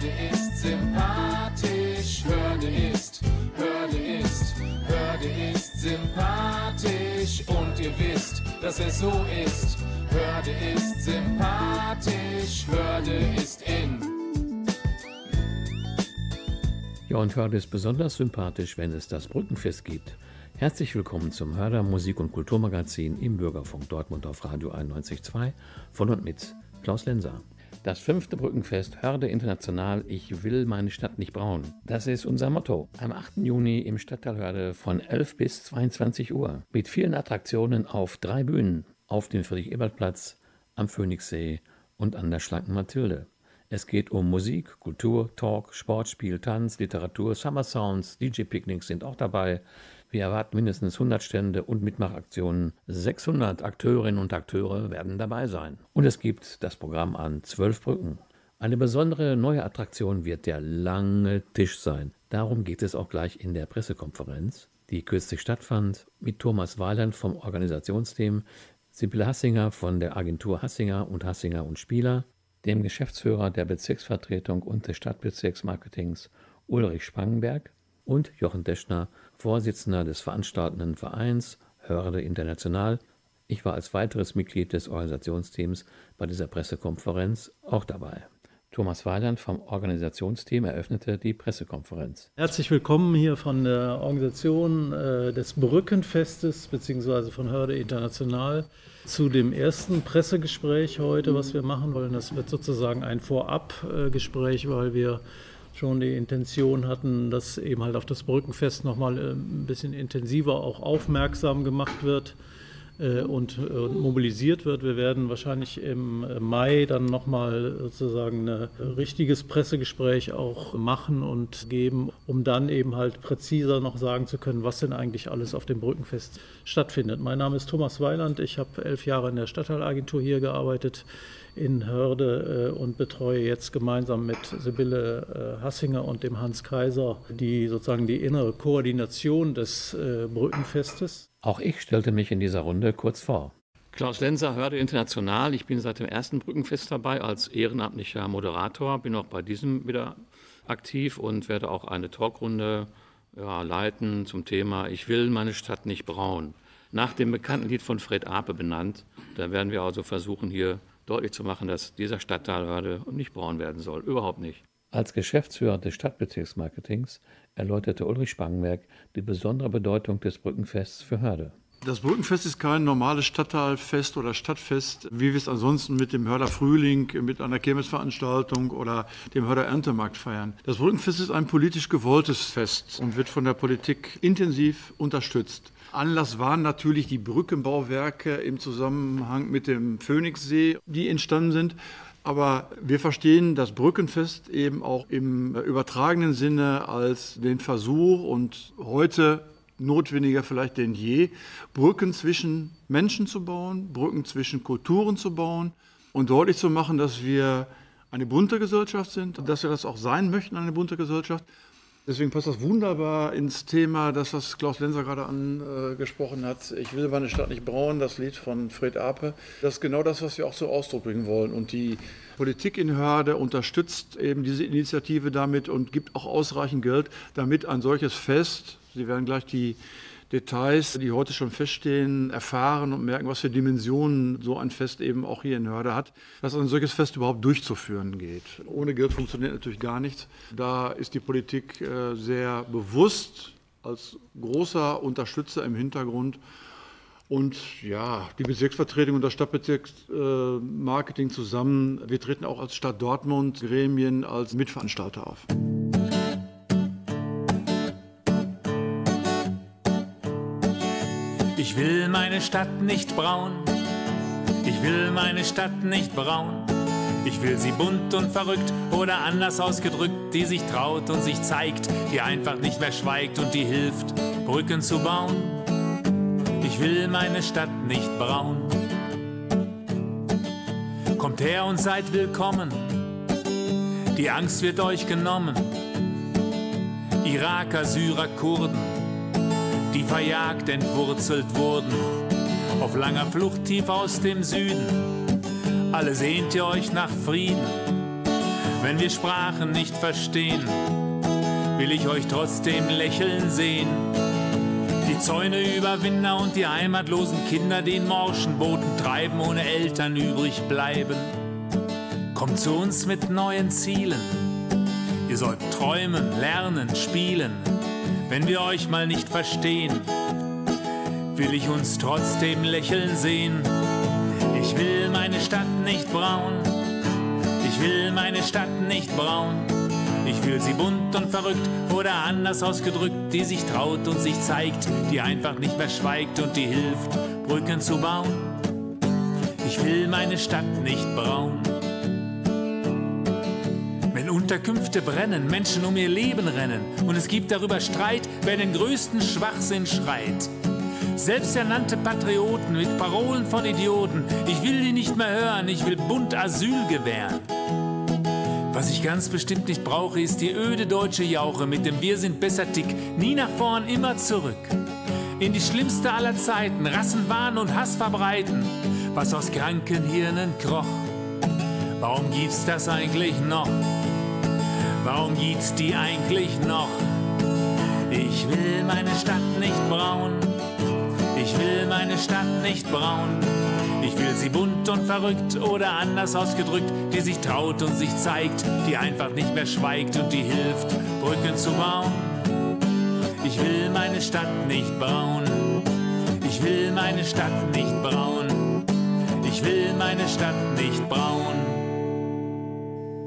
Hörde ist sympathisch, Hörde ist, Hörde ist, Hörde ist sympathisch und ihr wisst, dass es so ist. Hörde ist sympathisch, Hörde ist in. Ja, und Hörde ist besonders sympathisch, wenn es das Brückenfest gibt. Herzlich willkommen zum Hörder Musik- und Kulturmagazin im Bürgerfunk Dortmund auf Radio 91.2 von und mit Klaus Lenser. Das fünfte Brückenfest Hörde International Ich will meine Stadt nicht brauen. Das ist unser Motto. Am 8. Juni im Stadtteil Hörde von 11 bis 22 Uhr. Mit vielen Attraktionen auf drei Bühnen. Auf dem Friedrich-Ebert-Platz, am Phoenixsee und an der Schlanken Mathilde. Es geht um Musik, Kultur, Talk, Sportspiel, Tanz, Literatur, Summer Sounds, DJ-Picknicks sind auch dabei. Wir erwarten mindestens 100 Stände und Mitmachaktionen. 600 Akteurinnen und Akteure werden dabei sein. Und es gibt das Programm an zwölf Brücken. Eine besondere neue Attraktion wird der lange Tisch sein. Darum geht es auch gleich in der Pressekonferenz, die kürzlich stattfand, mit Thomas Weiland vom Organisationsteam, Sibylle Hassinger von der Agentur Hassinger und Hassinger und Spieler, dem Geschäftsführer der Bezirksvertretung und des Stadtbezirksmarketings Ulrich Spangenberg und Jochen Deschner, Vorsitzender des veranstaltenden Vereins Hörde International. Ich war als weiteres Mitglied des Organisationsteams bei dieser Pressekonferenz auch dabei. Thomas Weiland vom Organisationsteam eröffnete die Pressekonferenz. Herzlich willkommen hier von der Organisation äh, des Brückenfestes bzw. von Hörde International zu dem ersten Pressegespräch heute, was wir machen wollen. Das wird sozusagen ein Vorabgespräch, weil wir schon die Intention hatten, dass eben halt auf das Brückenfest nochmal äh, ein bisschen intensiver auch aufmerksam gemacht wird äh, und, mobilisiert wird. Wir werden wahrscheinlich im Mai dann nochmal sozusagen ein richtiges Pressegespräch auch machen und geben, um dann eben halt präziser noch sagen zu können, was denn eigentlich alles auf dem Brückenfest stattfindet. Mein Name ist Thomas Weiland. Ich habe elf Jahre in der Stadtteilagentur hier gearbeitet in Hörde äh, und betreue jetzt gemeinsam mit Sibylle äh, Hassinger und dem Hans Kaiser die sozusagen die innere Koordination des äh, Brückenfestes. Auch ich stellte mich in dieser Runde kurz vor. Klaus Lenzer, Hörde International. Ich bin seit dem ersten Brückenfest dabei als ehrenamtlicher Moderator, bin auch bei diesem wieder aktiv und werde auch eine Talkrunde ja, leiten zum Thema Ich will meine Stadt nicht braun. Nach dem bekannten Lied von Fred Ape benannt. Da werden wir also versuchen, hier deutlich zu machen, dass dieser Stadtteil Hörde nicht braun werden soll. Überhaupt nicht. Als Geschäftsführer des Stadtbezirksmarketings erläuterte Ulrich Spangenberg die besondere Bedeutung des Brückenfests für Hörde. Das Brückenfest ist kein normales Stadtteilfest oder Stadtfest, wie wir es ansonsten mit dem Hörder Frühling, mit einer Kirmesveranstaltung oder dem Hörder Erntemarkt feiern. Das Brückenfest ist ein politisch gewolltes Fest und wird von der Politik intensiv unterstützt. Anlass waren natürlich die Brückenbauwerke im Zusammenhang mit dem Phoenixsee, die entstanden sind. Aber wir verstehen das Brückenfest eben auch im übertragenen Sinne als den Versuch und heute notwendiger vielleicht denn je, Brücken zwischen Menschen zu bauen, Brücken zwischen Kulturen zu bauen und deutlich zu machen, dass wir eine bunte Gesellschaft sind, dass wir das auch sein möchten, eine bunte Gesellschaft Deswegen passt das wunderbar ins Thema, das, was Klaus Lenzer gerade angesprochen hat. Ich will meine Stadt nicht brauen, das Lied von Fred Ape. Das ist genau das, was wir auch zum Ausdruck bringen wollen. Und die Politik in Hörde unterstützt eben diese Initiative damit und gibt auch ausreichend Geld, damit ein solches Fest, Sie werden gleich die Details, die heute schon feststehen, erfahren und merken, was für Dimensionen so ein Fest eben auch hier in Hörde hat, dass ein solches Fest überhaupt durchzuführen geht. Ohne Geld funktioniert natürlich gar nichts. Da ist die Politik äh, sehr bewusst als großer Unterstützer im Hintergrund. Und ja, die Bezirksvertretung und das Stadtbezirksmarketing äh, zusammen, wir treten auch als Stadt Dortmund Gremien als Mitveranstalter auf. Ich will meine Stadt nicht braun. Ich will meine Stadt nicht braun. Ich will sie bunt und verrückt oder anders ausgedrückt, die sich traut und sich zeigt, die einfach nicht mehr schweigt und die hilft, Brücken zu bauen. Ich will meine Stadt nicht braun. Kommt her und seid willkommen. Die Angst wird euch genommen. Iraker, Syrer, Kurden die verjagt, entwurzelt wurden, auf langer Flucht tief aus dem Süden. Alle sehnt ihr euch nach Frieden, Wenn wir Sprachen nicht verstehen, will ich euch trotzdem lächeln sehen. Die Zäune Überwinder und die heimatlosen Kinder, die in morschen Booten treiben, ohne Eltern übrig bleiben. Kommt zu uns mit neuen Zielen. Ihr sollt träumen, lernen, spielen. Wenn wir euch mal nicht verstehen, will ich uns trotzdem lächeln sehen. Ich will meine Stadt nicht braun. Ich will meine Stadt nicht braun. Ich will sie bunt und verrückt oder anders ausgedrückt, die sich traut und sich zeigt, die einfach nicht mehr schweigt und die hilft, Brücken zu bauen. Ich will meine Stadt nicht braun. Unterkünfte brennen, Menschen um ihr Leben rennen und es gibt darüber Streit, wer den größten Schwachsinn schreit. Selbsternannte Patrioten mit Parolen von Idioten. Ich will die nicht mehr hören, ich will bunt Asyl gewähren. Was ich ganz bestimmt nicht brauche, ist die öde deutsche Jauche mit dem Wir sind besser Tick. Nie nach vorn, immer zurück. In die schlimmste aller Zeiten, Rassenwahn und Hass verbreiten, was aus kranken Hirnen kroch. Warum gibt's das eigentlich noch? Warum gibt's die eigentlich noch? Ich will meine Stadt nicht braun. Ich will meine Stadt nicht braun. Ich will sie bunt und verrückt oder anders ausgedrückt, die sich traut und sich zeigt, die einfach nicht mehr schweigt und die hilft, Brücken zu bauen. Ich will meine Stadt nicht braun. Ich will meine Stadt nicht braun. Ich will meine Stadt nicht braun.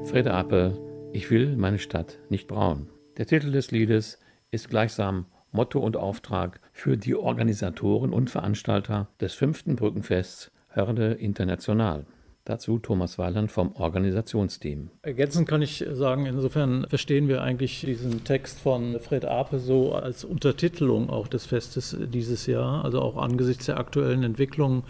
Fred Ape, Ich will meine Stadt nicht braun. Der Titel des Liedes ist gleichsam Motto und Auftrag für die Organisatoren und Veranstalter des fünften Brückenfests Hörde International. Dazu Thomas Weiland vom Organisationsteam. Ergänzend kann ich sagen, insofern verstehen wir eigentlich diesen Text von Fred Ape so als Untertitelung auch des Festes dieses Jahr, also auch angesichts der aktuellen Entwicklungen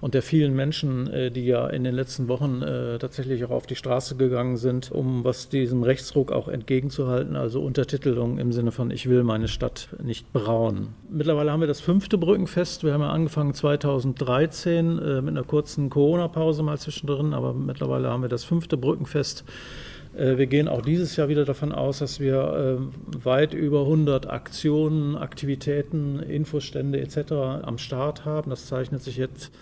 und der vielen Menschen, äh, die ja in den letzten Wochen äh, tatsächlich auch auf die Straße gegangen sind, um was diesem Rechtsruck auch entgegenzuhalten, also Untertitelung im Sinne von Ich will meine Stadt nicht brauen. Mittlerweile haben wir das fünfte Brückenfest. Wir haben ja angefangen 2013 äh, mit einer kurzen Corona-Pause mal zwischendrin, aber mittlerweile haben wir das fünfte Brückenfest. Wir gehen auch dieses Jahr wieder davon aus, dass wir weit über 100 Aktionen, Aktivitäten, Infostände etc. am Start haben. Das zeichnet sich jetzt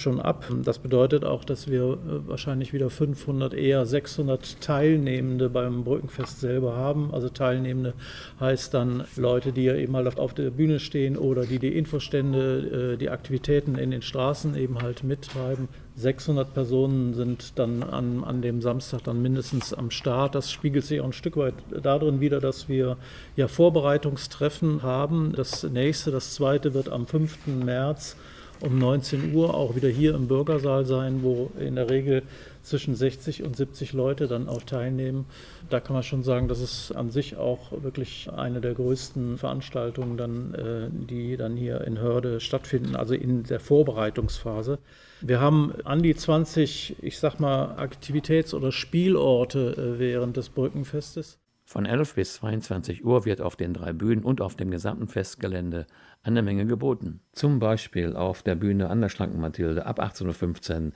schon ab. Das bedeutet auch, dass wir äh, wahrscheinlich wieder 500, eher 600 Teilnehmende beim Brückenfest selber haben. Also Teilnehmende heißt dann Leute, die ja eben halt auf der Bühne stehen oder die die Infostände, äh, die Aktivitäten in den Straßen eben halt mittreiben. 600 Personen sind dann an, an dem Samstag dann mindestens am Start. Das spiegelt sich auch ein Stück weit darin wieder, dass wir ja Vorbereitungstreffen haben. Das nächste, das zweite wird am 5. März um 19 Uhr auch wieder hier im Bürgersaal sein, wo in der Regel zwischen 60 und 70 Leute dann auch teilnehmen. Da kann man schon sagen, das ist an sich auch wirklich eine der größten Veranstaltungen, dann, äh, die dann hier in Hörde stattfinden, also in der Vorbereitungsphase. Wir haben an die 20, ich sag mal, Aktivitäts- oder Spielorte äh, während des Brückenfestes. Von 11 bis 22 Uhr wird auf den drei Bühnen und auf dem gesamten Festgelände eine Menge geboten. Zum Beispiel auf der Bühne an der Schlanken Mathilde ab 18.15 Uhr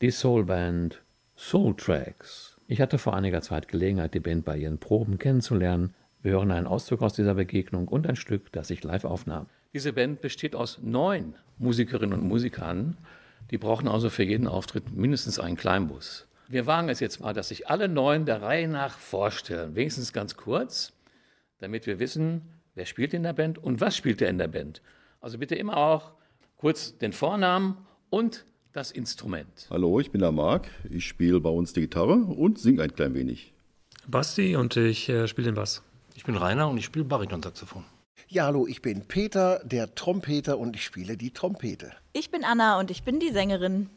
die Soulband Soul Tracks. Ich hatte vor einiger Zeit Gelegenheit, die Band bei ihren Proben kennenzulernen. Wir hören einen Auszug aus dieser Begegnung und ein Stück, das ich live aufnahm. Diese Band besteht aus neun Musikerinnen und Musikern. Die brauchen also für jeden Auftritt mindestens einen Kleinbus. Wir wagen es jetzt mal, dass sich alle neun der Reihe nach vorstellen, wenigstens ganz kurz, damit wir wissen, wer spielt in der Band und was spielt er in der Band. Also bitte immer auch kurz den Vornamen und das Instrument. Hallo, ich bin der Marc. Ich spiele bei uns die Gitarre und singe ein klein wenig. Basti und ich äh, spiele den Bass. Ich bin Rainer und ich spiele Baritonsaxophon. Ja, hallo, ich bin Peter, der Trompeter und ich spiele die Trompete. Ich bin Anna und ich bin die Sängerin.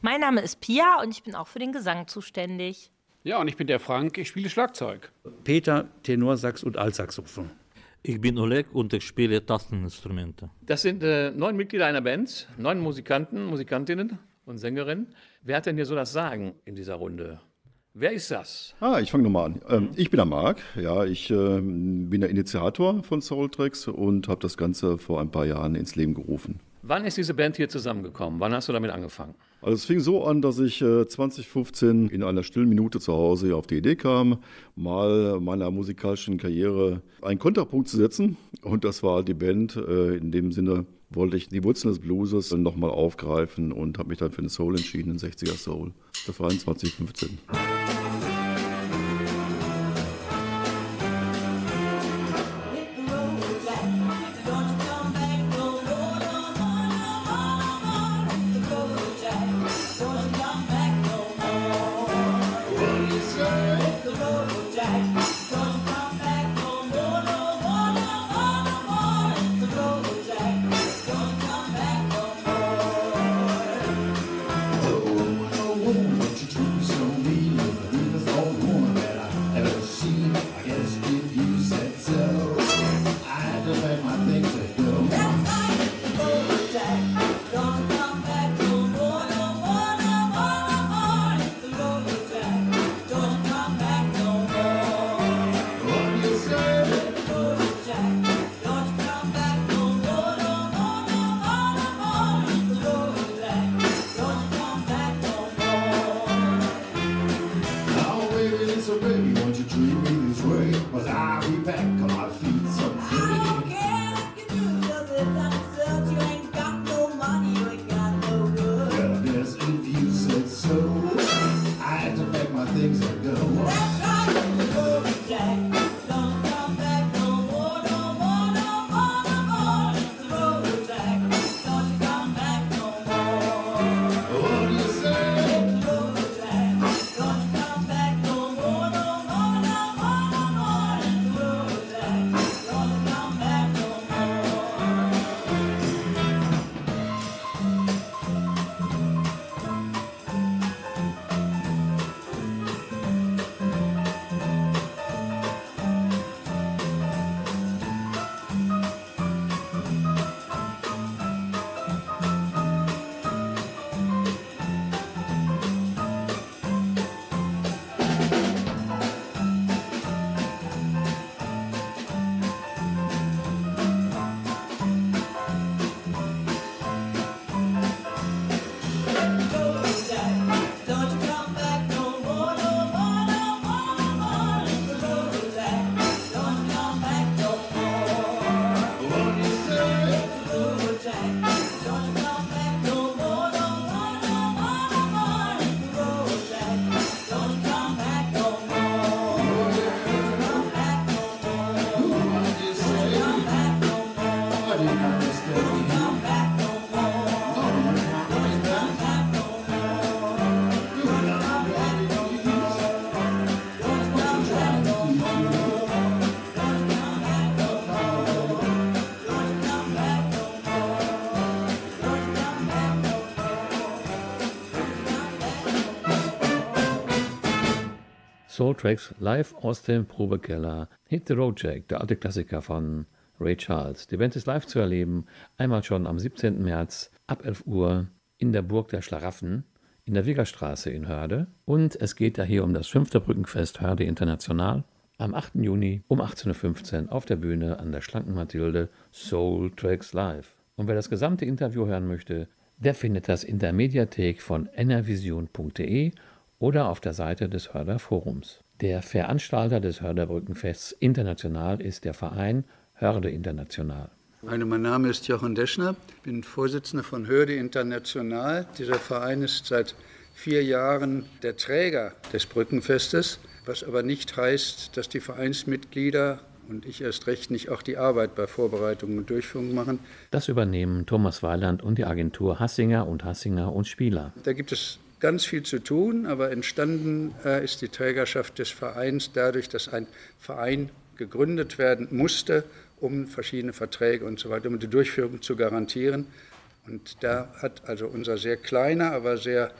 Mein Name ist Pia und ich bin auch für den Gesang zuständig. Ja, und ich bin der Frank, ich spiele Schlagzeug. Peter, Tenorsax und Altsaxophon. Ich bin Oleg und ich spiele Tasteninstrumente. Das sind äh, neun Mitglieder einer Band, neun Musikanten, Musikantinnen und Sängerinnen. Wer hat denn hier so das Sagen in dieser Runde? Wer ist das? Ah, ich fange nochmal an. Ähm, ich bin der Marc. Ja, ich äh, bin der Initiator von Soultracks und habe das Ganze vor ein paar Jahren ins Leben gerufen. Wann ist diese Band hier zusammengekommen? Wann hast du damit angefangen? Also es fing so an, dass ich 2015 in einer stillen Minute zu Hause auf die Idee kam, mal meiner musikalischen Karriere einen Konterpunkt zu setzen. Und das war die Band. In dem Sinne wollte ich die Wurzeln des Blueses nochmal aufgreifen und habe mich dann für den Soul entschieden, den 60er Soul. Das war in 2015. Soul Tracks live aus dem Probekeller. Hit the Road Jack, der alte Klassiker von Ray Charles. Die Band ist live zu erleben, einmal schon am 17. März ab 11 Uhr in der Burg der Schlaraffen in der Wiegerstraße in Hörde. Und es geht ja hier um das fünfte Brückenfest Hörde International am 8. Juni um 18.15 Uhr auf der Bühne an der schlanken Mathilde Soul Tracks Live. Und wer das gesamte Interview hören möchte, der findet das in der Mediathek von enervision.de oder auf der Seite des Hörder Forums. Der Veranstalter des Hörderbrückenfests international ist der Verein Hörde International. Hallo, mein Name ist Jochen Deschner, ich bin Vorsitzender von Hörde International. Dieser Verein ist seit vier Jahren der Träger des Brückenfestes, was aber nicht heißt, dass die Vereinsmitglieder und ich erst recht nicht auch die Arbeit bei Vorbereitung und Durchführung machen. Das übernehmen Thomas Weiland und die Agentur Hassinger und Hassinger und Spieler. Da gibt es ganz viel zu tun, aber entstanden äh, ist die Trägerschaft des Vereins dadurch, dass ein Verein gegründet werden musste, um verschiedene Verträge und so weiter, um die Durchführung zu garantieren. Und da hat also unser sehr kleiner, aber sehr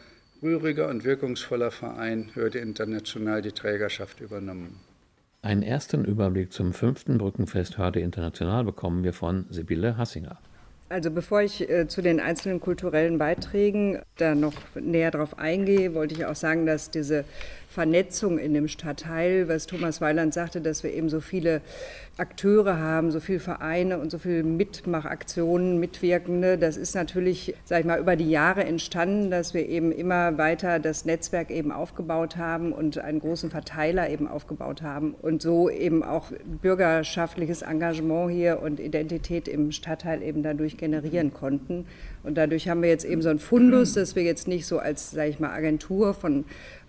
rühriger und wirkungsvoller Verein Hürde International die Trägerschaft übernommen. Einen ersten Überblick zum fünften Brückenfest Hörde International bekommen wir von Sibylle Hassinger. Also bevor ich äh, zu den einzelnen kulturellen Beiträgen da noch näher drauf eingehe, wollte ich auch sagen, dass diese Vernetzung in dem Stadtteil, was Thomas Weiland sagte, dass wir eben so viele Akteure haben, so viele Vereine und so viele Mitmachaktionen, Mitwirkende. Das ist natürlich, sage ich mal, über die Jahre entstanden, dass wir eben immer weiter das Netzwerk eben aufgebaut haben und einen großen Verteiler eben aufgebaut haben und so eben auch bürgerschaftliches Engagement hier und Identität im Stadtteil eben dadurch generieren konnten. Und dadurch haben wir jetzt eben so ein Fundus, dass wir jetzt nicht so als, sage ich mal, Agentur von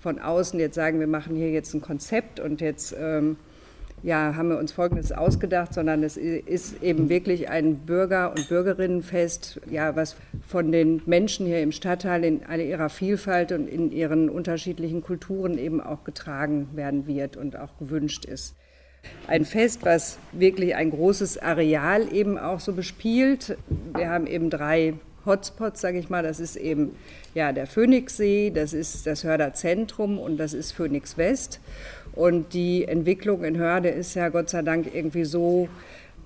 von außen jetzt sagen, wir machen hier jetzt ein Konzept und jetzt ähm, ja, haben wir uns Folgendes ausgedacht, sondern es ist eben wirklich ein Bürger- und Bürgerinnenfest, ja, was von den Menschen hier im Stadtteil in all ihrer Vielfalt und in ihren unterschiedlichen Kulturen eben auch getragen werden wird und auch gewünscht ist. Ein Fest, was wirklich ein großes Areal eben auch so bespielt. Wir haben eben drei Hotspots, sage ich mal. Das ist eben ja, der Phoenixsee, das ist das Hörder Zentrum und das ist Phoenix West. Und die Entwicklung in Hörde ist ja Gott sei Dank irgendwie so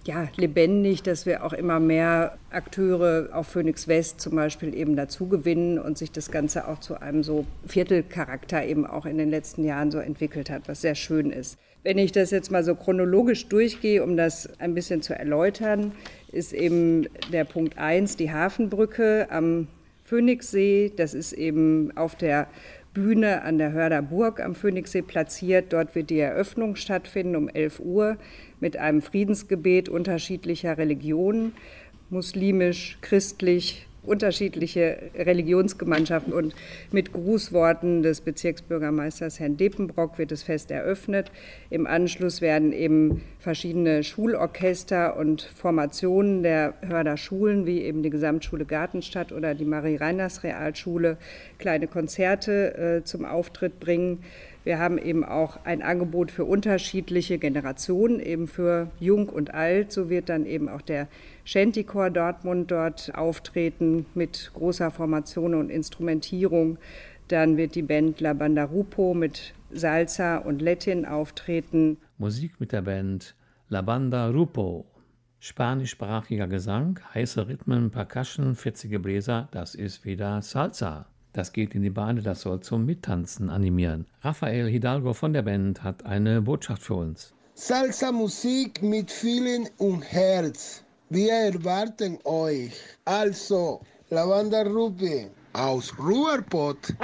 ja, lebendig, dass wir auch immer mehr Akteure auf Phoenix West zum Beispiel eben dazu gewinnen und sich das Ganze auch zu einem so Viertelcharakter eben auch in den letzten Jahren so entwickelt hat, was sehr schön ist. Wenn ich das jetzt mal so chronologisch durchgehe, um das ein bisschen zu erläutern, ist eben der Punkt 1 die Hafenbrücke am Phoenixsee. Das ist eben auf der Bühne an der Hörder Burg am Phoenixsee platziert. Dort wird die Eröffnung stattfinden um 11 Uhr mit einem Friedensgebet unterschiedlicher Religionen, muslimisch, christlich, unterschiedliche Religionsgemeinschaften und mit Grußworten des Bezirksbürgermeisters Herrn Deppenbrock wird das Fest eröffnet. Im Anschluss werden eben verschiedene Schulorchester und Formationen der Hörder Schulen, wie eben die Gesamtschule Gartenstadt oder die Marie-Reiners-Realschule, kleine Konzerte äh, zum Auftritt bringen. Wir haben eben auch ein Angebot für unterschiedliche Generationen, eben für Jung und Alt. So wird dann eben auch der Shantychor Dortmund dort auftreten mit großer Formation und Instrumentierung. Dann wird die Band La Banda Rupo mit Salsa und Latin auftreten. Musik mit der Band La Banda Rupo. Spanischsprachiger Gesang, heiße Rhythmen, Percussion, fetzige Bläser, das ist wieder Salsa. Das geht in die Beine, das soll zum Mittanzen animieren. Rafael Hidalgo von der Band hat eine Botschaft für uns. Salsa-Musik mit vielen und Herz. Wir erwarten euch. Also, la Banda Rupi aus Ruhrpott.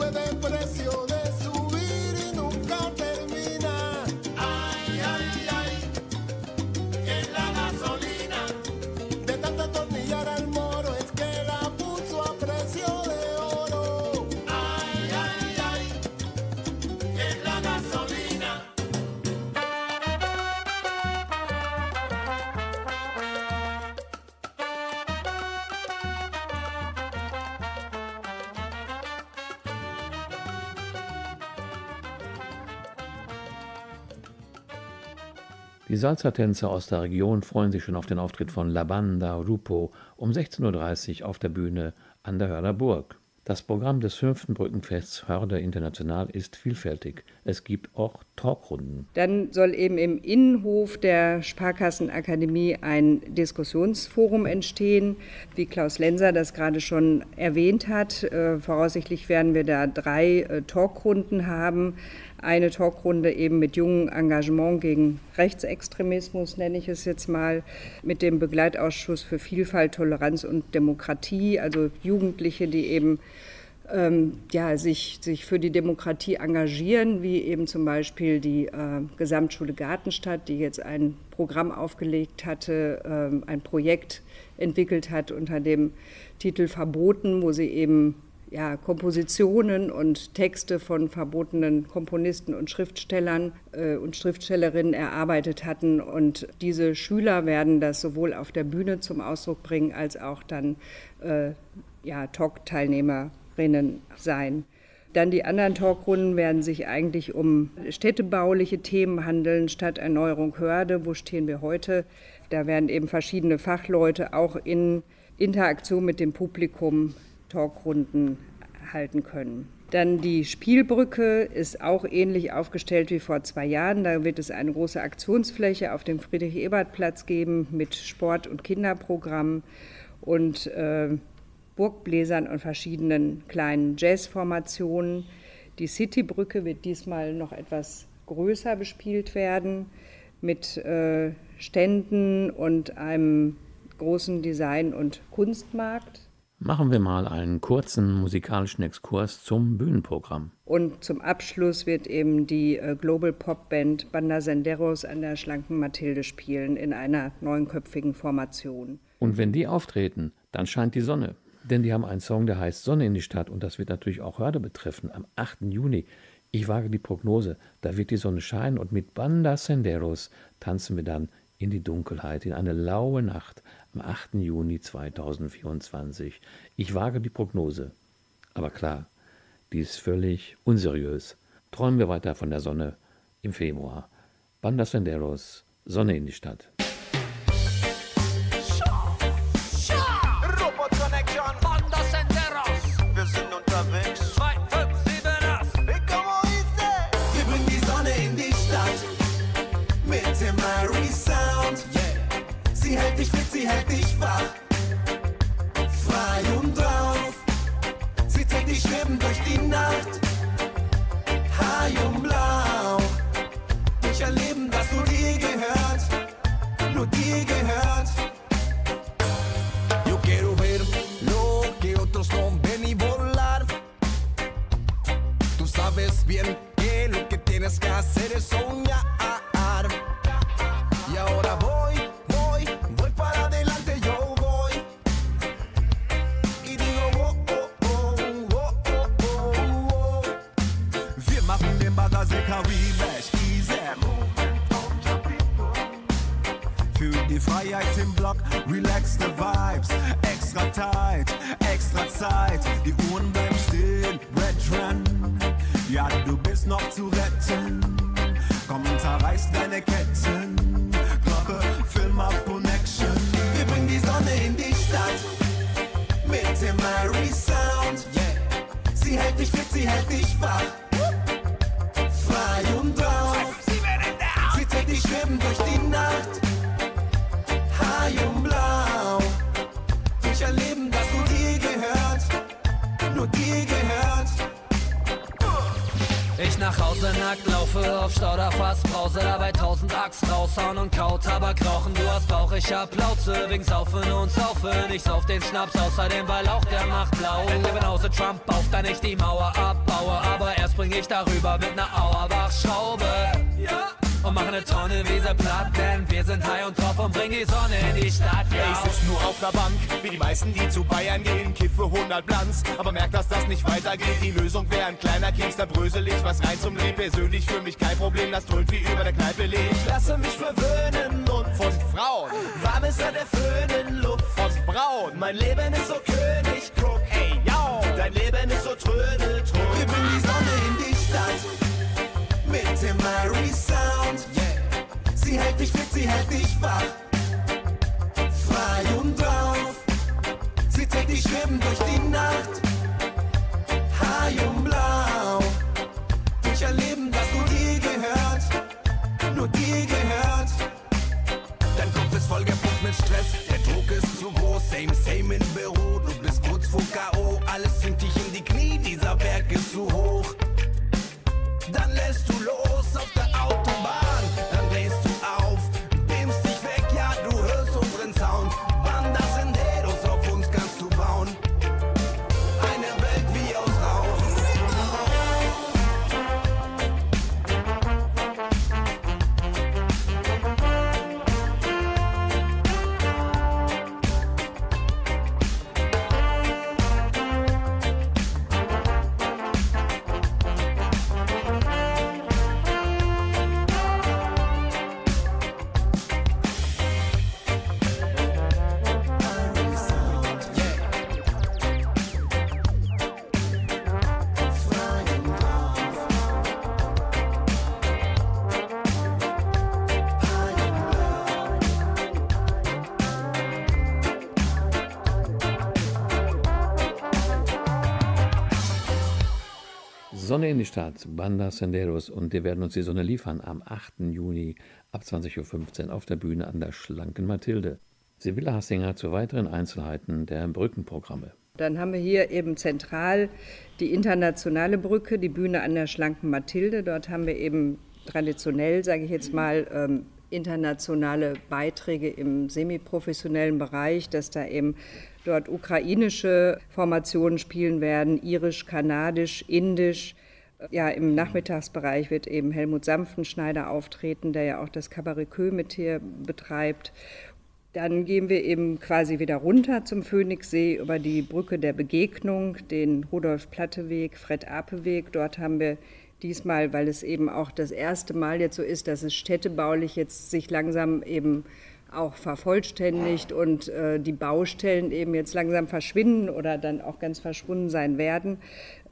puede presionar. Die Salzertänzer aus der Region freuen sich schon auf den Auftritt von La Banda Rupo um 16.30 Uhr auf der Bühne an der Hörder Burg. Das Programm des fünften Brückenfests Hörder International ist vielfältig. Es gibt auch Talkrunden. Dann soll eben im Innenhof der Sparkassenakademie ein Diskussionsforum entstehen, wie Klaus Lenser das gerade schon erwähnt hat. Äh, voraussichtlich werden wir da drei äh, Talkrunden haben. Eine Talkrunde eben mit jungem Engagement gegen Rechtsextremismus, nenne ich es jetzt mal, mit dem Begleitausschuss für Vielfalt, Toleranz und Demokratie, also Jugendliche, die eben ähm, ja, sich, sich für die Demokratie engagieren, wie eben zum Beispiel die äh, Gesamtschule Gartenstadt, die jetzt ein Programm aufgelegt hatte, ähm, ein Projekt entwickelt hat unter dem Titel Verboten, wo sie eben ja, Kompositionen und Texte von verbotenen Komponisten und Schriftstellern äh, und Schriftstellerinnen erarbeitet hatten. Und diese Schüler werden das sowohl auf der Bühne zum Ausdruck bringen, als auch dann äh, ja, Talk-Teilnehmerinnen sein. Dann die anderen Talkrunden werden sich eigentlich um städtebauliche Themen handeln, Stadterneuerung Hörde, wo stehen wir heute. Da werden eben verschiedene Fachleute auch in Interaktion mit dem Publikum Talkrunden halten können. Dann die Spielbrücke ist auch ähnlich aufgestellt wie vor zwei Jahren. Da wird es eine große Aktionsfläche auf dem Friedrich-Ebert-Platz geben mit Sport- und Kinderprogrammen und äh, Burgbläsern und verschiedenen kleinen Jazzformationen. Die Citybrücke wird diesmal noch etwas größer bespielt werden mit äh, Ständen und einem großen Design- und Kunstmarkt. Machen wir mal einen kurzen musikalischen Exkurs zum Bühnenprogramm. Und zum Abschluss wird eben die äh, Global Pop Band Banda Senderos an der schlanken Mathilde spielen in einer neunköpfigen Formation. Und wenn die auftreten, dann scheint die Sonne. Denn die haben einen Song, der heißt Sonne in die Stadt und das wird natürlich auch Hörde betreffen. Am 8. Juni, ich wage die Prognose, da wird die Sonne scheinen und mit Banda Senderos tanzen wir dann in die Dunkelheit, in eine laue Nacht am 8. Juni 2024. Ich wage die Prognose. Aber klar, die ist völlig unseriös. Träumen wir weiter von der Sonne im Februar. Banda Senderos, Sonne in die Stadt. Nach Hause nackt laufe, auf Stauderfass Brause, dabei tausend Axt raushauen und Kraut, Tabak rauchen. Du hast Bauch, ich hab Plauze, wegen Saufen und Saufen. Ich sauf den Schnaps, außerdem weil auch der macht blau. Wenn der Hause Trump auf, dann ich die Mauer abbaue, aber erst bring ich darüber mit ner Auerbach-Schraube. Ja und machen eine Tonne Wiese platt, denn wir sind high und drauf und bringen die Sonne in die Stadt. Ja. Ich sitz nur auf der Bank, wie die meisten, die zu Bayern gehen, kiffe 100 Blanz, aber merk, dass das nicht weitergeht. Die Lösung wäre ein kleiner Keks, da brösel ich was rein zum Leben. Persönlich für mich kein Problem, das dröhnt wie über der Kneipe lebt. Ich lasse mich verwöhnen und von Frauen. Warm ist ja der Föhn in Luft von Braun. Mein Leben ist so König, guck, ey, yo. Dein Leben ist so trödel, Sie hält dich fit, sie hält dich wach. Frei und drauf. Sie trägt dich schweben durch die Nacht. High und blau. Durch ein Leben, das nur dir gehört. Nur dir gehört. Dein Kopf ist voll gepumpt mit Stress. Der Druck ist zu groß. Same, same im Büro. Die Stadt, Banda Senderos und wir werden uns die Sonne liefern am 8. Juni ab 20.15 Uhr auf der Bühne an der schlanken Mathilde. Sibylle Hassinger zu weiteren Einzelheiten der Brückenprogramme. Dann haben wir hier eben zentral die internationale Brücke, die Bühne an der schlanken Mathilde. Dort haben wir eben traditionell, sage ich jetzt mal, ähm, internationale Beiträge im semiprofessionellen Bereich, dass da eben dort ukrainische Formationen spielen werden, irisch, kanadisch, indisch. Ja, im Nachmittagsbereich wird eben Helmut Sanftenschneider auftreten, der ja auch das Cabaret mit hier betreibt. Dann gehen wir eben quasi wieder runter zum Phoenixsee über die Brücke der Begegnung, den Rudolf-Platte-Weg, Fred-Ape-Weg. Dort haben wir diesmal, weil es eben auch das erste Mal jetzt so ist, dass es städtebaulich jetzt sich langsam eben auch vervollständigt und äh, die Baustellen eben jetzt langsam verschwinden oder dann auch ganz verschwunden sein werden,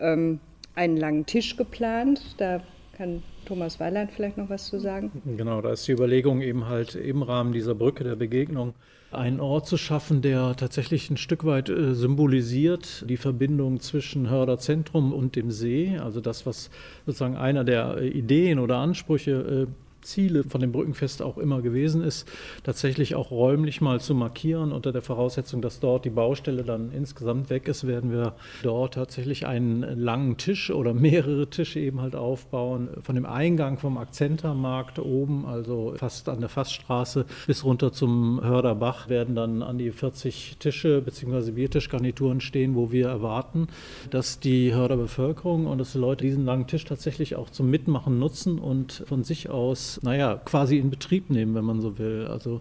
ähm, einen langen Tisch geplant. Da kann Thomas Weiland vielleicht noch was zu sagen. Genau, da ist die Überlegung eben halt im Rahmen dieser Brücke der Begegnung einen Ort zu schaffen, der tatsächlich ein Stück weit äh, symbolisiert die Verbindung zwischen Hörder Zentrum und dem See. Also das, was sozusagen einer der äh, Ideen oder Ansprüche äh, Ziele von dem Brückenfest auch immer gewesen ist, tatsächlich auch räumlich mal zu markieren. Unter der Voraussetzung, dass dort die Baustelle dann insgesamt weg ist, werden wir dort tatsächlich einen langen Tisch oder mehrere Tische eben halt aufbauen. Von dem Eingang vom Akzentermarkt oben, also fast an der Fassstraße, bis runter zum Hörderbach werden dann an die 40 Tische bzw. Biertischgarnituren stehen, wo wir erwarten, dass die Hörder Bevölkerung und dass die Leute diesen langen Tisch tatsächlich auch zum Mitmachen nutzen und von sich aus naja, quasi in Betrieb nehmen, wenn man so will. Also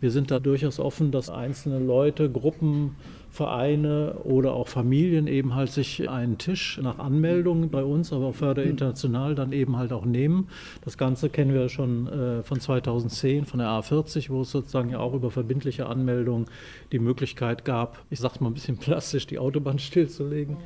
wir sind da durchaus offen, dass einzelne Leute, Gruppen, Vereine oder auch Familien eben halt sich einen Tisch nach Anmeldung bei uns, aber auch Förder International dann eben halt auch nehmen. Das Ganze kennen wir schon äh, von 2010 von der A40, wo es sozusagen ja auch über verbindliche Anmeldung die Möglichkeit gab, ich sag's mal ein bisschen plastisch, die Autobahn stillzulegen.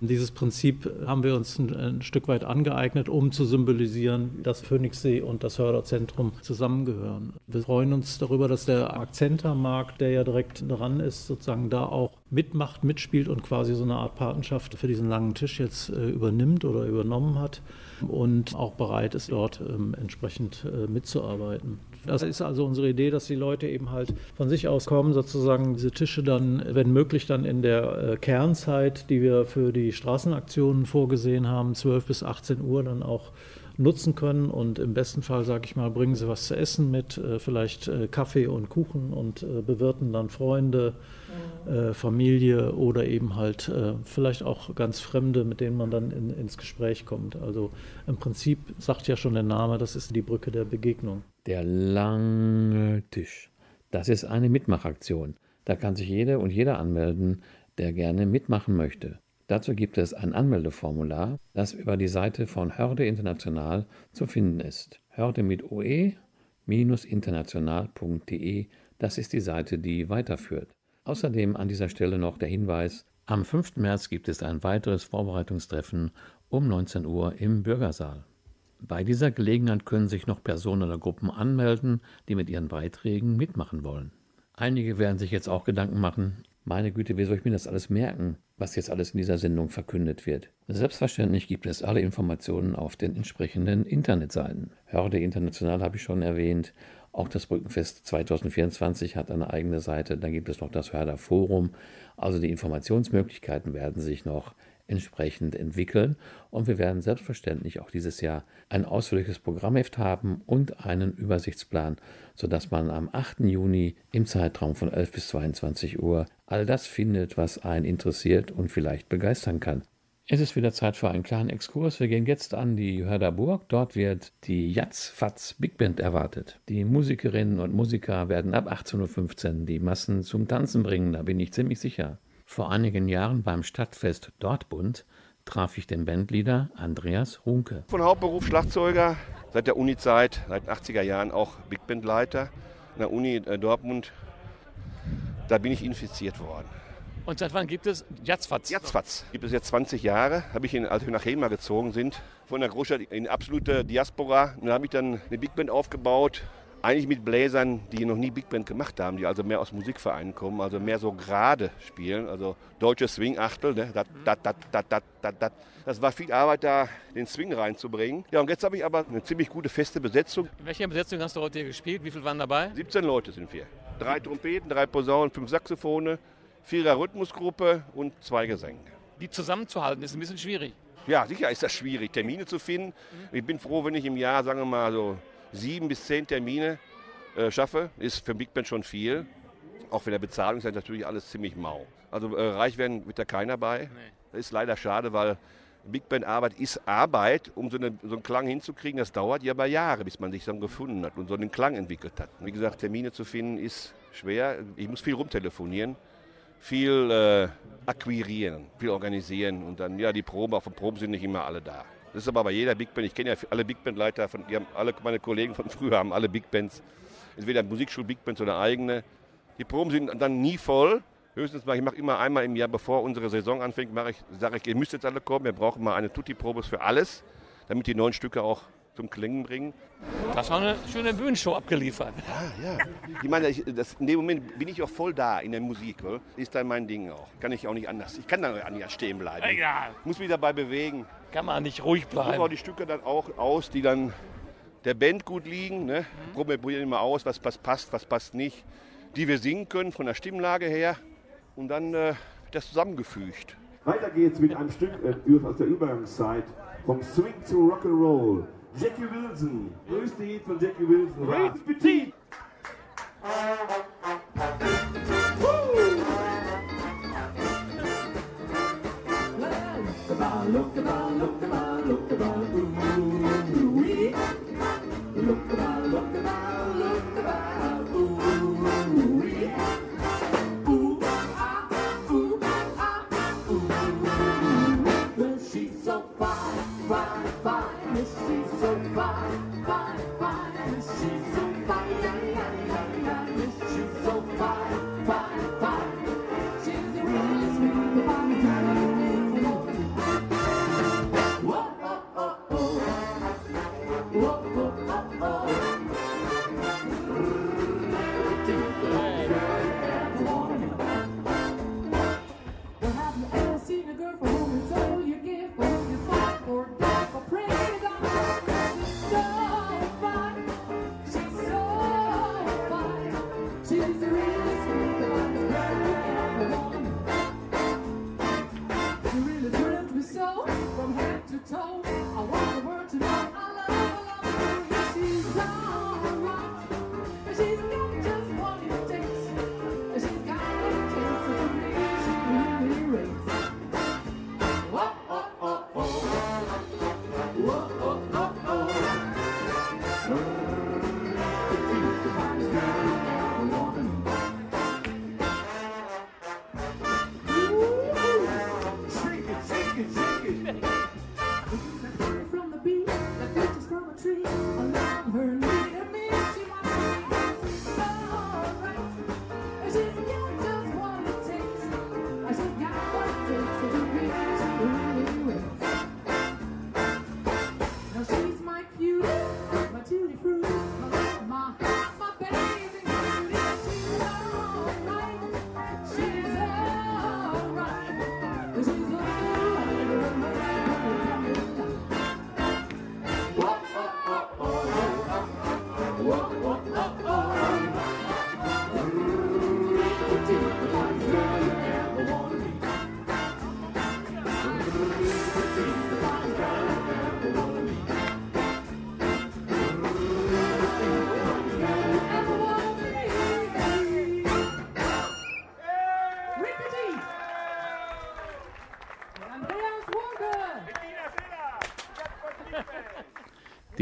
Dieses Prinzip haben wir uns ein, ein, Stück weit angeeignet, um zu symbolisieren, dass Phoenixsee und das Hörderzentrum zusammengehören. Wir freuen uns darüber, dass der Akzentermarkt, der ja direkt dran ist, sozusagen da auch mitmacht, mitspielt und quasi so eine Art Patenschaft für diesen langen Tisch jetzt äh, übernimmt oder übernommen hat und auch bereit ist, dort ähm, entsprechend äh, mitzuarbeiten. Das ist also unsere Idee, dass die Leute eben halt von sich aus kommen, sozusagen diese Tische dann, wenn möglich, dann in der äh, Kernzeit, die wir für die Straßenaktionen vorgesehen haben, 12 bis 18 Uhr dann auch nutzen können und im besten Fall, sage ich mal, bringen sie was zu essen mit, äh, vielleicht äh, Kaffee und Kuchen und bewirten dann Freunde, äh, Familie oder eben halt vielleicht auch ganz Fremde, mit denen man dann in, ins Gespräch kommt. Also im Prinzip sagt ja schon der Name, das ist die Brücke der Begegnung. Der lange Tisch. Das ist eine Mitmachaktion. Da kann sich jede und jeder anmelden, der gerne mitmachen möchte. Dazu gibt es ein Anmeldeformular, das über die Seite von Hörde International zu finden ist. Hörde mit oe-international.de, das ist die Seite, die weiterführt. Außerdem an dieser Stelle noch der Hinweis, am 5. März gibt es ein weiteres Vorbereitungstreffen um 19 Uhr im Bürgersaal. Bei dieser Gelegenheit können sich noch Personen oder Gruppen anmelden, die mit ihren Beiträgen mitmachen wollen. Einige werden sich jetzt auch Gedanken machen, meine Güte, wie soll ich mir das alles merken, was jetzt alles in dieser Sendung verkündet wird? Selbstverständlich gibt es alle Informationen auf den entsprechenden Internetseiten. Hörde International habe ich schon erwähnt. Auch das Brückenfest 2024 hat eine eigene Seite. Dann gibt es noch das Hörder Forum. Also die Informationsmöglichkeiten werden sich noch entsprechend entwickeln. Und wir werden selbstverständlich auch dieses Jahr ein ausführliches Programmheft haben und einen Übersichtsplan, sodass man am 8. Juni im Zeitraum von 11 bis 22 Uhr all das findet, was einen interessiert und vielleicht begeistern kann. Es ist wieder Zeit für einen kleinen Exkurs. Wir gehen jetzt an die Hörderburg. Dort wird die Jatz-Fatz Big Band erwartet. Die Musikerinnen und Musiker werden ab 18.15 Uhr die Massen zum Tanzen bringen, da bin ich ziemlich sicher. Vor einigen Jahren beim Stadtfest Dortmund traf ich den Bandleader Andreas Runke. Von Hauptberuf Schlagzeuger, seit der Uni-Zeit, seit den 80er Jahren auch Big Band-Leiter an der Uni äh, Dortmund. Da bin ich infiziert worden. Und seit wann gibt es Jatzfatz? Jatzfatz gibt es jetzt 20 Jahre. Habe ich, ihn, als wir nach Hema gezogen sind, von der Großstadt in absolute Diaspora. Und da habe ich dann eine Big Band aufgebaut. Eigentlich mit Bläsern, die noch nie Big Band gemacht haben, die also mehr aus Musikvereinen kommen, also mehr so gerade spielen, also deutsche Swing-Achtel. Ne? Dat, dat, dat, dat, dat, dat, dat. Das war viel Arbeit, da den Swing reinzubringen. Ja, und jetzt habe ich aber eine ziemlich gute feste Besetzung. In welcher Besetzung hast du heute hier gespielt? Wie viele waren dabei? 17 Leute sind wir. Drei Trompeten, drei Posaunen, fünf Saxophone, vierer Rhythmusgruppe und zwei Gesänge. Die zusammenzuhalten ist ein bisschen schwierig. Ja, sicher ist das schwierig, Termine zu finden. Ich bin froh, wenn ich im Jahr, sagen wir mal, so sieben bis zehn Termine äh, schaffe. Ist für Big Band schon viel. Auch für der Bezahlung ist das natürlich alles ziemlich mau. Also äh, reich werden wird da keiner bei. Das ist leider schade, weil Big Band Arbeit ist Arbeit, um so, eine, so einen Klang hinzukriegen. Das dauert ja aber Jahre, bis man sich dann gefunden hat und so einen Klang entwickelt hat. Wie gesagt, Termine zu finden ist schwer. Ich muss viel rumtelefonieren, viel äh, akquirieren, viel organisieren und dann, ja, die Proben, auf den Proben sind nicht immer alle da. Das ist aber bei jeder Big Band. Ich kenne ja alle Big Band Leiter, von, die haben alle meine Kollegen von früher haben alle Big Bands. Entweder Musikschul Big Bands oder eigene. Die Proben sind dann nie voll. Höchstens mal, ich mache immer einmal im Jahr, bevor unsere Saison anfängt, mache ich, sage ich, ihr müsst jetzt alle kommen. Wir brauchen mal eine Tutti-Probe für alles, damit die neuen Stücke auch zum Klingen bringen. Das war eine schöne Bühnenshow abgeliefert. Ja, ja. Ich meine, ich, das, in dem Moment bin ich auch voll da in der Musik. Oder? Ist dann mein Ding auch. Kann ich auch nicht anders. Ich kann da nicht stehen bleiben. Egal. Muss mich dabei bewegen. Kann man nicht ruhig Ich suche bleiben. auch die Stücke dann auch aus, die dann der Band gut liegen. Ne? Mhm. Wir probieren immer aus, was, was passt, was passt nicht. Die wir singen können von der Stimmlage her. Und dann äh, wird das zusammengefügt. Weiter geht's mit einem Stück äh, aus der Übergangszeit vom Swing zu Rock'n'Roll. Jackie Wilson, größte Hit von Jackie Wilson look about, look about, look about, ooh.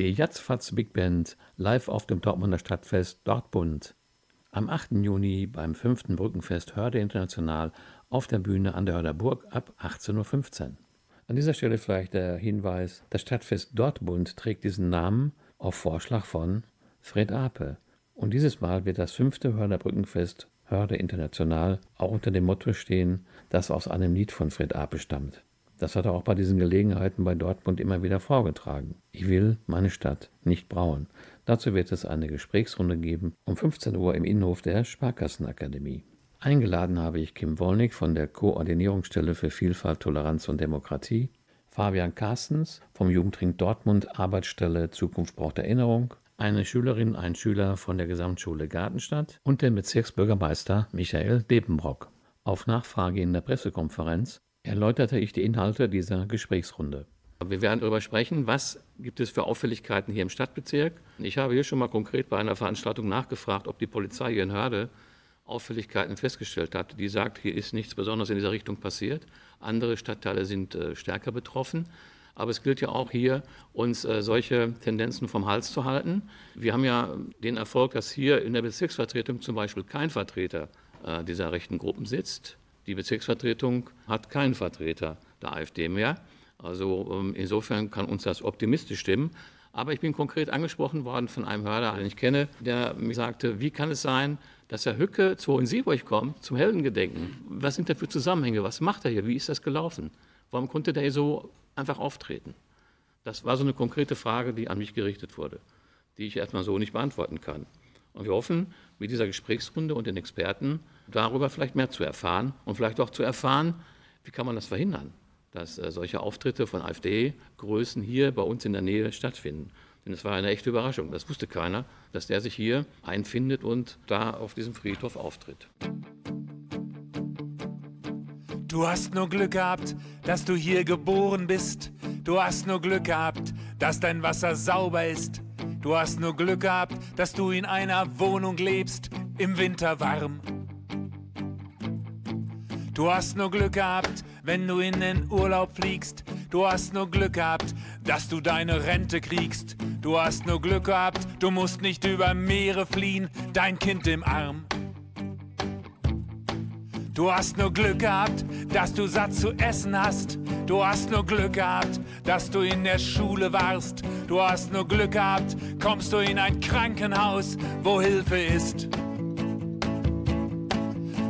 Die Jatzfatz Big Band live auf dem Dortmunder Stadtfest Dortmund. Am 8. Juni beim 5. Brückenfest Hörde International auf der Bühne an der Hörder Burg ab 18.15 Uhr. An dieser Stelle vielleicht der Hinweis, das Stadtfest Dortmund trägt diesen Namen auf Vorschlag von Fred Ape. Und dieses Mal wird das 5. Hörder Brückenfest Hörde International auch unter dem Motto stehen, das aus einem Lied von Fred Ape stammt. Das hat er auch bei diesen Gelegenheiten bei Dortmund immer wieder vorgetragen. Ich will meine Stadt nicht brauen. Dazu wird es eine Gesprächsrunde geben um 15 Uhr im Innenhof der Sparkassenakademie. Eingeladen habe ich Kim Wollnick von der Koordinierungsstelle für Vielfalt, Toleranz und Demokratie, Fabian Carstens vom Jugendring Dortmund Arbeitsstelle Zukunft braucht Erinnerung, eine Schülerin, ein Schüler von der Gesamtschule Gartenstadt und den Bezirksbürgermeister Michael Debenbrock. Auf Nachfrage in der Pressekonferenz erläuterte ich die Inhalte dieser Gesprächsrunde. Wir werden darüber sprechen, was gibt es für Auffälligkeiten hier im Stadtbezirk. Ich habe hier schon mal konkret bei einer Veranstaltung nachgefragt, ob die Polizei hier in Hörde Auffälligkeiten festgestellt hat. Die sagt, hier ist nichts Besonderes in dieser Richtung passiert. Andere Stadtteile sind äh, stärker betroffen. Aber es gilt ja auch hier, uns äh, solche Tendenzen vom Hals zu halten. Wir haben ja den Erfolg, dass hier in der Bezirksvertretung zum Beispiel kein Vertreter äh, dieser rechten Gruppen sitzt. Die Bezirksvertretung hat keinen Vertreter der AfD mehr. Also ähm, insofern kann uns das optimistisch stimmen. Aber ich bin konkret angesprochen worden von einem Hörer, den ich kenne, der mir sagte, wie kann es sein, dass Herr Hücke zu in Sieburg kommt, zum Heldengedenken? Was sind da für Zusammenhänge? Was macht er hier? Wie ist das gelaufen? Warum konnte der hier so einfach auftreten? Das war so eine konkrete Frage, die an mich gerichtet wurde, die ich erstmal so nicht beantworten kann. Und wir hoffen, mit dieser Gesprächsrunde und den Experten darüber vielleicht mehr zu erfahren und vielleicht auch zu erfahren, wie kann man das verhindern, dass äh, solche Auftritte von AfD-Größen hier bei uns in der Nähe stattfinden. Denn es war eine echte Überraschung, das wusste keiner, dass der sich hier einfindet und da auf diesem Friedhof auftritt. Du hast nur Glück gehabt, dass du hier geboren bist. Du hast nur Glück gehabt, dass dein Wasser sauber ist. Du hast nur Glück gehabt, dass du in einer Wohnung lebst, im Winter warm. Du hast nur Glück gehabt, wenn du in den Urlaub fliegst. Du hast nur Glück gehabt, dass du deine Rente kriegst. Du hast nur Glück gehabt, du musst nicht über Meere fliehen, dein Kind im Arm. Du hast nur Glück gehabt, dass du satt zu essen hast. Du hast nur Glück gehabt, dass du in der Schule warst. Du hast nur Glück gehabt, kommst du in ein Krankenhaus, wo Hilfe ist.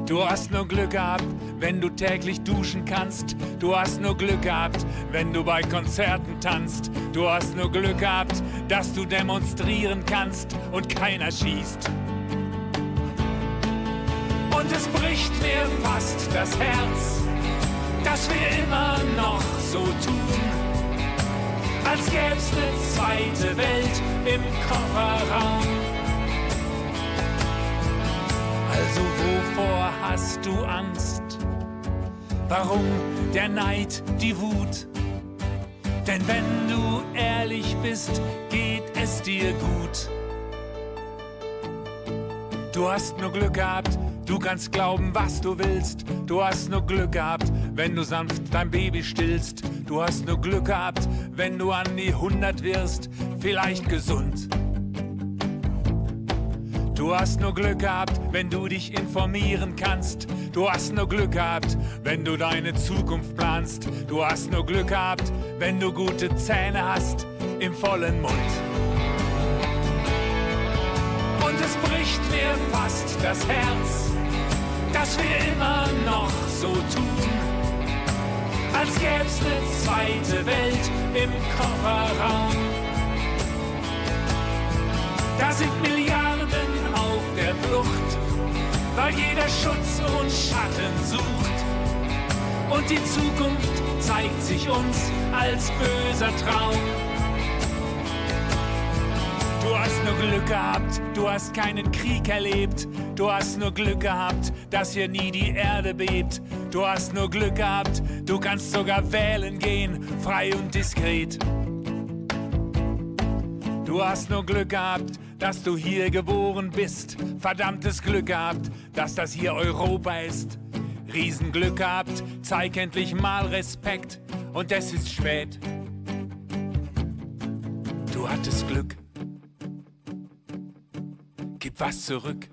Du hast nur Glück gehabt, wenn du täglich duschen kannst. Du hast nur Glück gehabt, wenn du bei Konzerten tanzt. Du hast nur Glück gehabt, dass du demonstrieren kannst und keiner schießt. Und es bricht mir fast das Herz, dass wir immer noch so tun, als gäb's eine zweite Welt im Kofferraum. Also wovor hast du Angst? Warum der Neid, die Wut? Denn wenn du ehrlich bist, geht es dir gut. Du hast nur Glück gehabt, du kannst glauben, was du willst. Du hast nur Glück gehabt, wenn du sanft dein Baby stillst. Du hast nur Glück gehabt, wenn du an die 100 wirst, vielleicht gesund. Du hast nur Glück gehabt, wenn du dich informieren kannst. Du hast nur Glück gehabt, wenn du deine Zukunft planst. Du hast nur Glück gehabt, wenn du gute Zähne hast im vollen Mund. Und es bricht mir fast das Herz, dass wir immer noch so tun, als gäb's eine zweite Welt im Kofferraum. Da sind Milliarden der Flucht, weil jeder Schutz und Schatten sucht. Und die Zukunft zeigt sich uns als böser Traum. Du hast nur Glück gehabt, du hast keinen Krieg erlebt. Du hast nur Glück gehabt, dass hier nie die Erde bebt. Du hast nur Glück gehabt, du kannst sogar wählen gehen, frei und diskret. Du hast nur Glück gehabt, dass du hier geboren bist. Verdammtes Glück gehabt, dass das hier Europa ist. Riesenglück gehabt, zeig endlich mal Respekt. Und es ist spät. Du hattest Glück. Gib was zurück.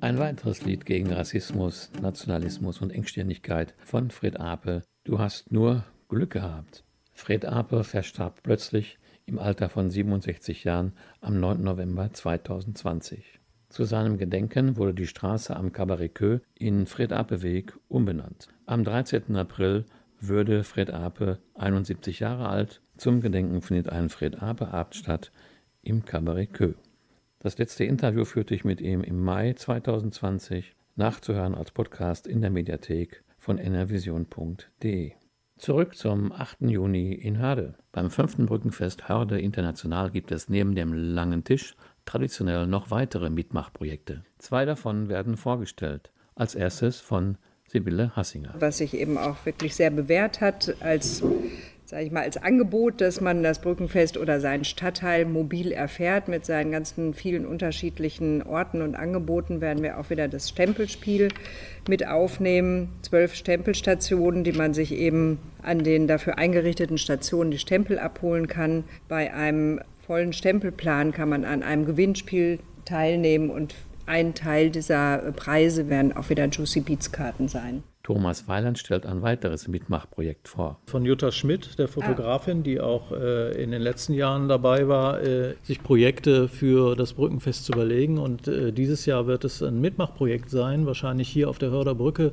Ein weiteres Lied gegen Rassismus, Nationalismus und Engstirnigkeit von Fred Ape. Du hast nur Glück gehabt. Fred Ape verstarb plötzlich im Alter von 67 Jahren am 9. November 2020. Zu seinem Gedenken wurde die Straße am Cabaret in Fred Ape Weg umbenannt. Am 13. April würde Fred Ape 71 Jahre alt. Zum Gedenken findet ein Fred Ape Abend statt im Cabaret Queue. Das letzte Interview führte ich mit ihm im Mai 2020, nachzuhören als Podcast in der Mediathek von nrvision.de. Zurück zum 8. Juni in Hörde. Beim 5. Brückenfest Hörde International gibt es neben dem langen Tisch traditionell noch weitere Mitmachprojekte. Zwei davon werden vorgestellt. Als erstes von Sibylle Hassinger. Was sich eben auch wirklich sehr bewährt hat als sage ich mal, als Angebot, dass man das Brückenfest oder seinen Stadtteil mobil erfährt mit seinen ganzen vielen unterschiedlichen Orten und Angeboten, werden wir auch wieder das Stempelspiel mit aufnehmen. Zwölf Stempelstationen, die man sich eben an den dafür eingerichteten Stationen die Stempel abholen kann. Bei einem vollen Stempelplan kann man an einem Gewinnspiel teilnehmen und ein Teil dieser Preise werden auch wieder Juicy Beats Karten sein. Thomas Weiland stellt ein weiteres Mitmachprojekt vor. Von Jutta Schmidt, der Fotografin, die auch äh, in den letzten Jahren dabei war, äh, sich Projekte für das Brückenfest zu überlegen. Und äh, dieses Jahr wird es ein Mitmachprojekt sein. Wahrscheinlich hier auf der Hörder Brücke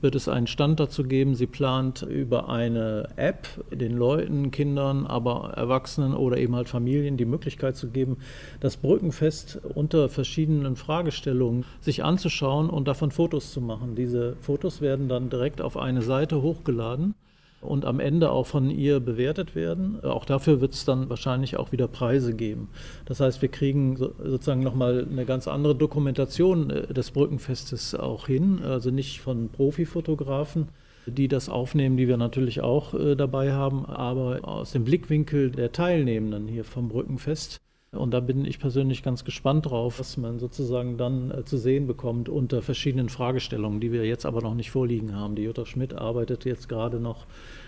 wird es einen Stand dazu geben. Sie plant über eine App den Leuten, Kindern, aber Erwachsenen oder eben halt Familien die Möglichkeit zu geben, das Brückenfest unter verschiedenen Fragestellungen sich anzuschauen und davon Fotos zu machen. Diese Fotos werden dann direkt auf eine Seite hochgeladen und am Ende auch von ihr bewertet werden. Auch dafür wird es dann wahrscheinlich auch wieder Preise geben. Das heißt, wir kriegen sozusagen nochmal eine ganz andere Dokumentation des Brückenfestes auch hin, also nicht von Profifotografen, die das aufnehmen, die wir natürlich auch dabei haben, aber aus dem Blickwinkel der Teilnehmenden hier vom Brückenfest. Und da bin ich persönlich ganz gespannt drauf, was man sozusagen dann äh, zu sehen bekommt unter verschiedenen Fragestellungen, die wir jetzt aber noch nicht vorliegen haben. Die Jutta Schmidt arbeitet jetzt gerade noch,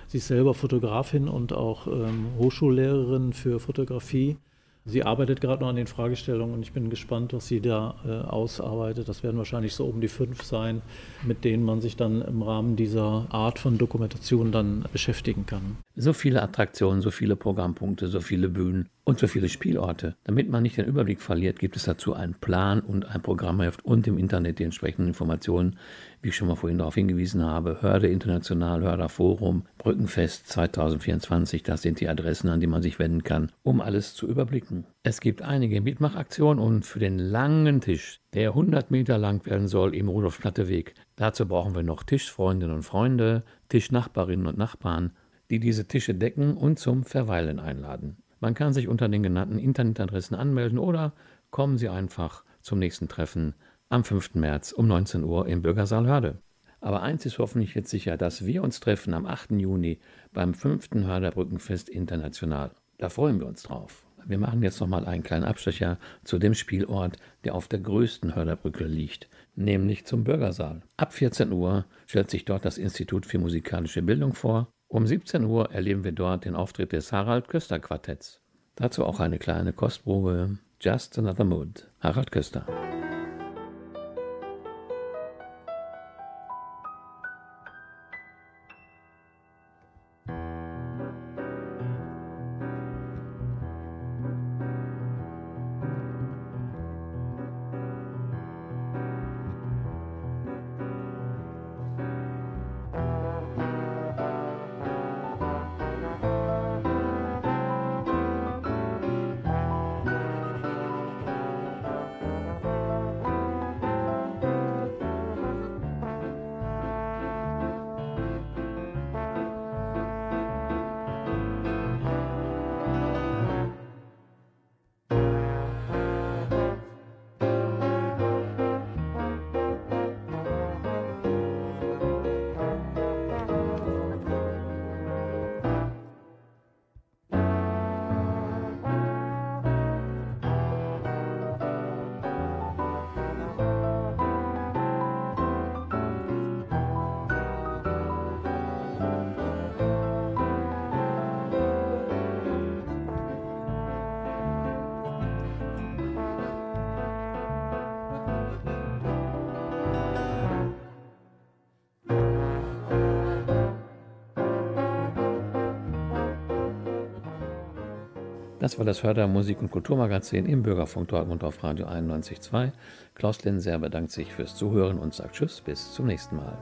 sie ist selber Fotografin und auch ähm, Hochschullehrerin für Fotografie. Sie arbeitet gerade noch an den Fragestellungen und ich bin gespannt, was sie da äh, ausarbeitet. Das werden wahrscheinlich so um die fünf sein, mit denen man sich dann im Rahmen dieser Art von Dokumentation dann beschäftigen kann. So viele Attraktionen, so viele Programmpunkte, so viele Bühnen und so viele Spielorte. Damit man nicht den Überblick verliert, gibt es dazu einen Plan und ein Programmheft und im Internet die entsprechenden Informationen, wie ich schon mal vorhin darauf hingewiesen habe. Hörde International, Hörder Forum, Brückenfest 2024, das sind die Adressen, an die man sich wenden kann, um alles zu überblicken. Es gibt einige Mitmachaktionen und für den langen Tisch, der 100 Meter lang werden soll im Rudolf-Platte-Weg, dazu brauchen wir noch Tischfreundinnen und Freunde, Tischnachbarinnen und Nachbarn, die diese Tische decken und zum Verweilen einladen. Man kann sich unter den genannten Internetadressen anmelden oder kommen Sie einfach zum nächsten Treffen am 5. März um 19 Uhr im Bürgersaal Hörde. Aber eins ist hoffentlich jetzt sicher, dass wir uns treffen am 8. Juni beim 5. Hörderbrückenfest International. Da freuen wir uns drauf. Wir machen jetzt nochmal einen kleinen Abstecher zu dem Spielort, der auf der größten Hörderbrücke liegt, nämlich zum Bürgersaal. Ab 14 Uhr stellt sich dort das Institut für musikalische Bildung vor. Um 17 Uhr erleben wir dort den Auftritt des Harald Köster Quartetts. Dazu auch eine kleine Kostprobe. Just Another Mood. Harald Köster. Das war das Hörder Musik- und Kulturmagazin im Bürgerfunk Dortmund auf Radio 91.2. Klaus Linser bedankt sich fürs Zuhören und sagt Tschüss, bis zum nächsten Mal.